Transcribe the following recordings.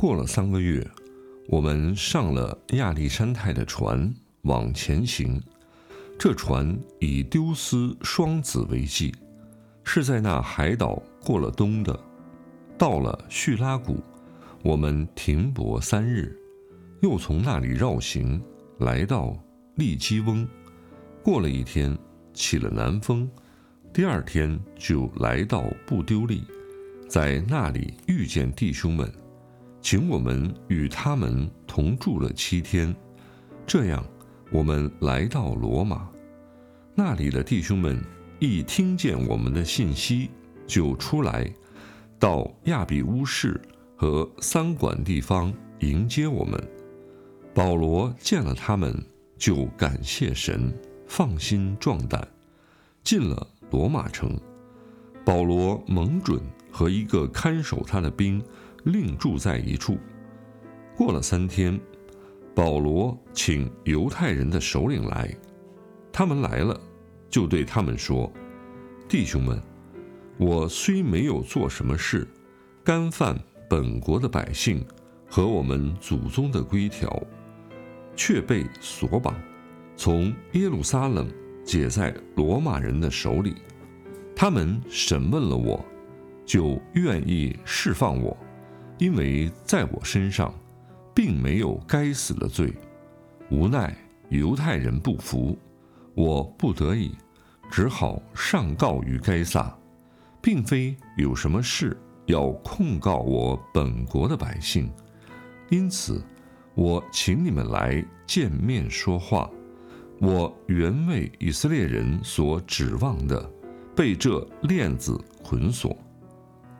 过了三个月。我们上了亚历山泰的船，往前行。这船以丢斯双子为记，是在那海岛过了冬的。到了叙拉古，我们停泊三日，又从那里绕行，来到利基翁。过了一天，起了南风，第二天就来到布丢利，在那里遇见弟兄们。请我们与他们同住了七天，这样，我们来到罗马，那里的弟兄们一听见我们的信息，就出来，到亚比乌市和三馆地方迎接我们。保罗见了他们，就感谢神，放心壮胆，进了罗马城。保罗蒙准和一个看守他的兵。另住在一处。过了三天，保罗请犹太人的首领来，他们来了，就对他们说：“弟兄们，我虽没有做什么事，干犯本国的百姓和我们祖宗的规条，却被锁绑，从耶路撒冷解在罗马人的手里。他们审问了我，就愿意释放我。”因为在我身上，并没有该死的罪，无奈犹太人不服，我不得已，只好上告于该撒，并非有什么事要控告我本国的百姓，因此，我请你们来见面说话。我原为以色列人所指望的，被这链子捆锁。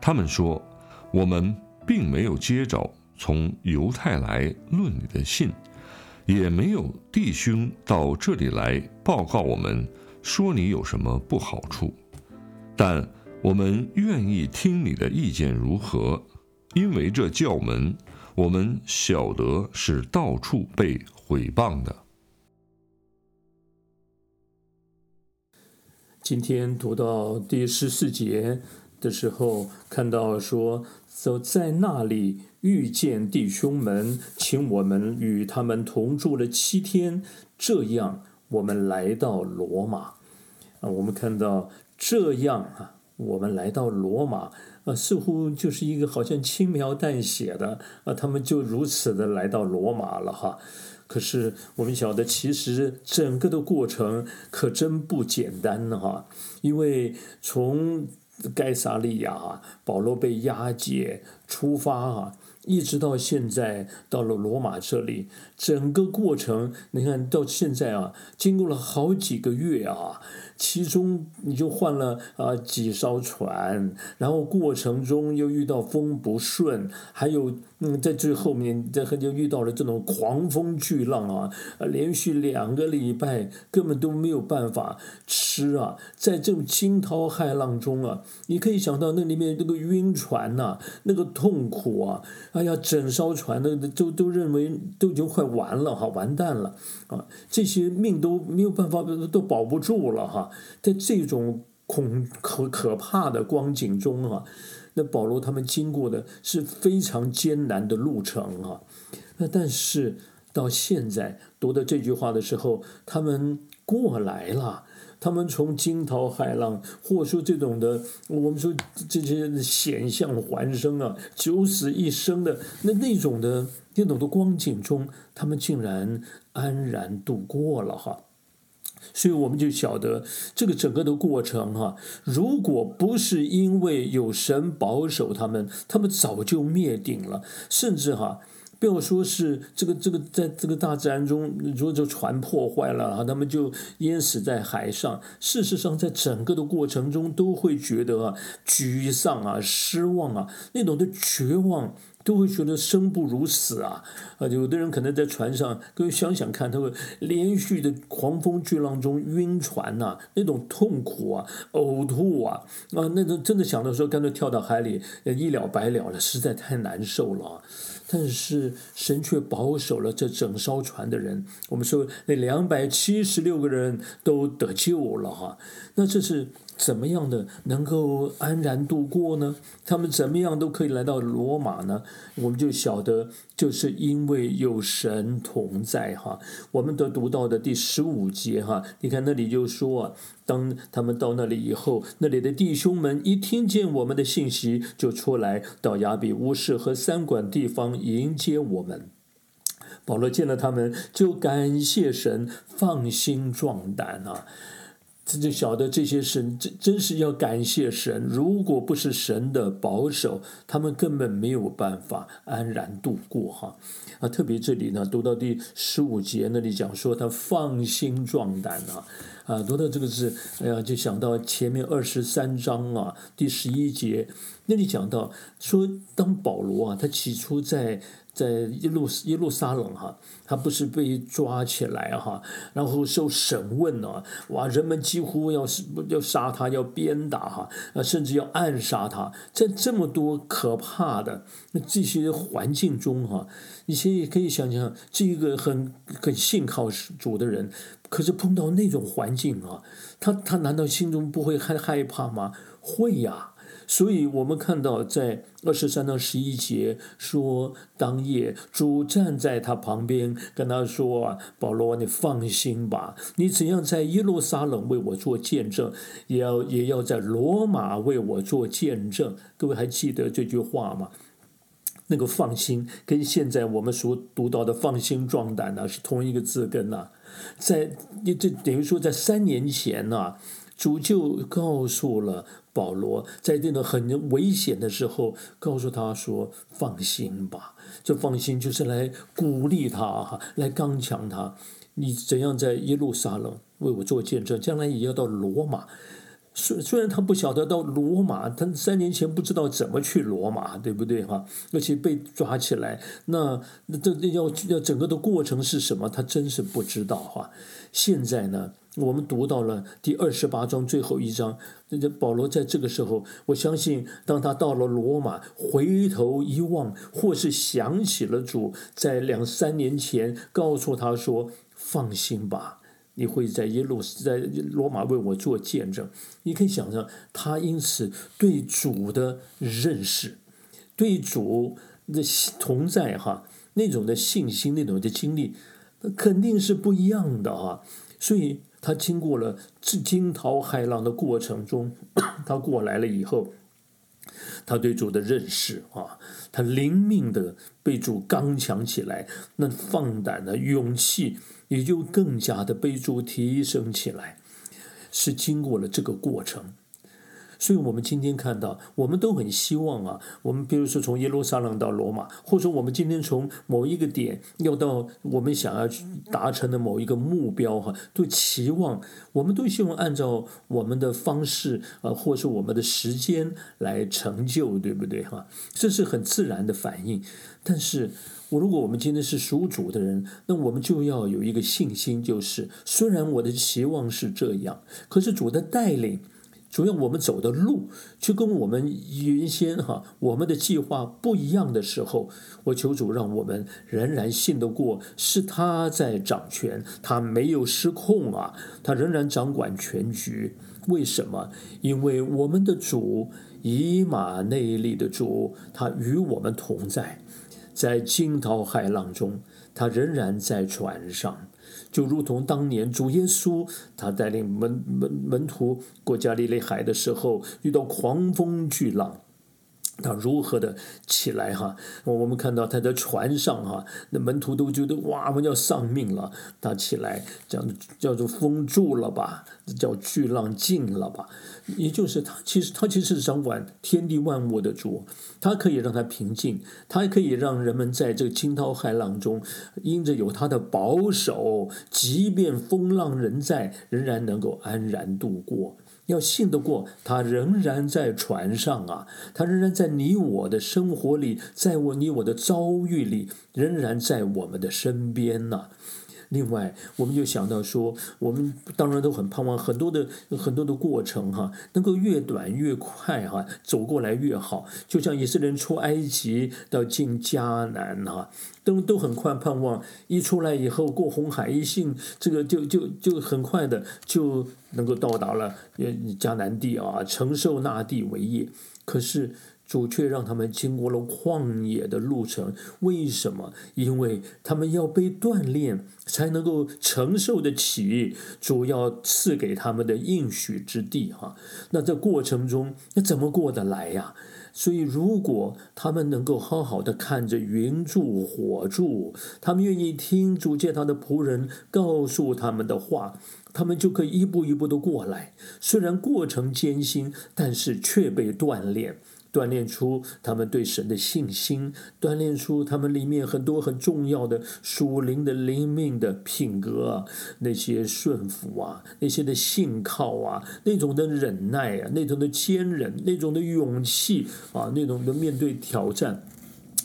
他们说，我们。并没有接着从犹太来论你的信，也没有弟兄到这里来报告我们说你有什么不好处，但我们愿意听你的意见如何，因为这教门我们晓得是到处被毁谤的。今天读到第十四节的时候，看到说。走在那里遇见弟兄们，请我们与他们同住了七天。这样，我们来到罗马。啊，我们看到这样啊，我们来到罗马啊，似乎就是一个好像轻描淡写的啊，他们就如此的来到罗马了哈。可是我们晓得，其实整个的过程可真不简单哈，因为从盖萨利亚，保罗被押解出发啊，一直到现在到了罗马这里，整个过程你看到现在啊，经过了好几个月啊。其中你就换了啊几艘船，然后过程中又遇到风不顺，还有嗯在最后面这就遇到了这种狂风巨浪啊，连续两个礼拜根本都没有办法吃啊，在这种惊涛骇浪中啊，你可以想到那里面那个晕船呐，那个痛苦啊，哎呀，整艘船那都都认为都已经快完了哈，完蛋了啊，这些命都没有办法都保不住了哈。在这种恐可可怕的光景中啊，那保罗他们经过的是非常艰难的路程啊。那但是到现在读到这句话的时候，他们过来了，他们从惊涛骇浪，或者说这种的，我们说这些险象环生啊，九死一生的那那种的那种的光景中，他们竟然安然度过了哈。所以我们就晓得这个整个的过程哈，如果不是因为有神保守他们，他们早就灭顶了。甚至哈，不要说是这个这个，在这个大自然中，如果这船破坏了啊，他们就淹死在海上。事实上，在整个的过程中，都会觉得啊，沮丧啊，失望啊，那种的绝望。都会觉得生不如死啊！啊，有的人可能在船上，各位想想看，他会连续的狂风巨浪中晕船呐，那种痛苦啊，呕吐啊，啊，那种真的想到说，干脆跳到海里，一了百了了，实在太难受了。但是神却保守了这整艘船的人，我们说那两百七十六个人都得救了哈。那这是。怎么样的能够安然度过呢？他们怎么样都可以来到罗马呢？我们就晓得，就是因为有神同在哈。我们都读到的第十五节哈，你看那里就说，当他们到那里以后，那里的弟兄们一听见我们的信息，就出来到亚比乌市和三馆地方迎接我们。保罗见了他们，就感谢神，放心壮胆啊。这就晓得这些神真真是要感谢神，如果不是神的保守，他们根本没有办法安然度过哈。啊，特别这里呢，读到第十五节那里讲说他放心壮胆啊，啊，读到这个字，哎呀，就想到前面二十三章啊，第十一节那里讲到说，当保罗啊，他起初在。在一路一路撒冷哈，他不是被抓起来哈，然后受审问呢，哇，人们几乎要是要杀他，要鞭打哈，啊，甚至要暗杀他，在这么多可怕的这些环境中哈，你现在可以想想，这个很很信靠主的人，可是碰到那种环境啊，他他难道心中不会害害怕吗？会呀。所以我们看到，在二十三到十一节说，当夜主站在他旁边，跟他说：“，保罗，你放心吧，你怎样在耶路撒冷为我做见证，也要也要在罗马为我做见证。”各位还记得这句话吗？那个放心，跟现在我们所读到的放心壮胆呢，是同一个字根呐。在你这等于说，在三年前呢，主就告诉了。保罗在这种很危险的时候，告诉他说：“放心吧，这放心就是来鼓励他哈，来刚强他。你怎样在耶路撒冷为我做见证，将来也要到罗马。虽虽然他不晓得到罗马，他三年前不知道怎么去罗马，对不对哈？而且被抓起来，那那这要要整个的过程是什么？他真是不知道哈。现在呢？”我们读到了第二十八章最后一章，这保罗在这个时候，我相信，当他到了罗马，回头一望，或是想起了主在两三年前告诉他说：“放心吧，你会在耶路在罗马为我做见证。”你可以想象，他因此对主的认识，对主的同在哈那种的信心，那种的经历，肯定是不一样的哈。所以。他经过了这惊涛骇浪的过程中，他过来了以后，他对主的认识啊，他灵命的被主刚强起来，那放胆的勇气也就更加的被主提升起来，是经过了这个过程。所以，我们今天看到，我们都很希望啊，我们比如说从耶路撒冷到罗马，或者说我们今天从某一个点要到我们想要达成的某一个目标哈，都期望，我们都希望按照我们的方式啊，或是我们的时间来成就，对不对哈？这是很自然的反应。但是，我如果我们今天是属主的人，那我们就要有一个信心，就是虽然我的期望是这样，可是主的带领。主要我们走的路，就跟我们原先哈我们的计划不一样的时候，我求主让我们仍然信得过，是他在掌权，他没有失控啊，他仍然掌管全局。为什么？因为我们的主以马内利的主，他与我们同在，在惊涛骇浪中，他仍然在船上。就如同当年主耶稣，他带领门门门徒过加利利海的时候，遇到狂风巨浪，他如何的起来哈？我们看到他在船上哈，那门徒都觉得哇，我们要丧命了。他起来，叫叫做风住了吧，叫巨浪静了吧。也就是他其实他其实是掌管天地万物的主，他可以让他平静，他可以让人们在这个惊涛骇浪中，因着有他的保守，即便风浪仍在，仍然能够安然度过。要信得过，他仍然在船上啊，他仍然在你我的生活里，在我你我的遭遇里，仍然在我们的身边呢。另外，我们就想到说，我们当然都很盼望很多的很多的过程哈，能够越短越快哈，走过来越好。就像以色列人出埃及到进迦南哈，都都很快盼望一出来以后过红海一信，这个就就就很快的就能够到达了迦南地啊，承受那地为业。可是。主却让他们经过了旷野的路程，为什么？因为他们要被锻炼，才能够承受得起主要赐给他们的应许之地。哈，那在过程中，那怎么过得来呀？所以，如果他们能够好好的看着云柱火柱，他们愿意听主借他的仆人告诉他们的话，他们就可以一步一步的过来。虽然过程艰辛，但是却被锻炼。锻炼出他们对神的信心，锻炼出他们里面很多很重要的属灵的灵命的品格啊，那些顺服啊，那些的信靠啊，那种的忍耐啊，那种的坚忍，那种的勇气啊，那种的面对挑战。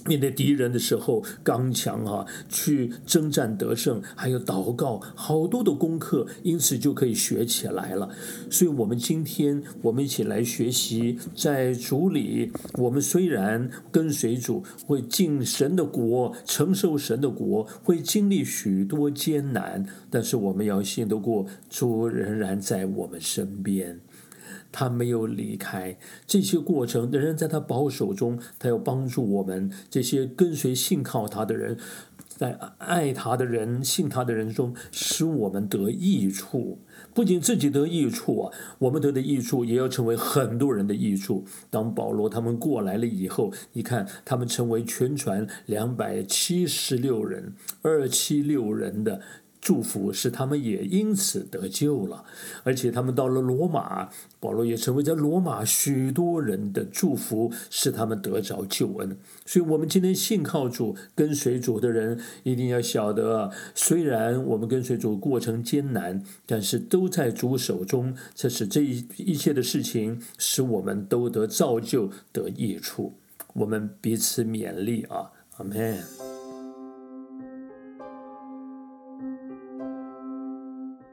面对敌人的时候，刚强啊，去征战得胜，还有祷告，好多的功课，因此就可以学起来了。所以，我们今天我们一起来学习，在主里，我们虽然跟随主，会进神的国，承受神的国，会经历许多艰难，但是我们要信得过，主仍然在我们身边。他没有离开这些过程，仍然在他保守中。他要帮助我们这些跟随、信靠他的人，在爱他的人、信他的人中，使我们得益处。不仅自己得益处啊，我们得的益处也要成为很多人的益处。当保罗他们过来了以后，你看他们成为全船两百七十六人、二七六人的。祝福使他们也因此得救了，而且他们到了罗马，保罗也成为在罗马许多人的祝福，使他们得着救恩。所以，我们今天信靠主、跟随主的人，一定要晓得，虽然我们跟随主过程艰难，但是都在主手中。这是这一一切的事情，使我们都得造就、得益处。我们彼此勉励啊，阿门。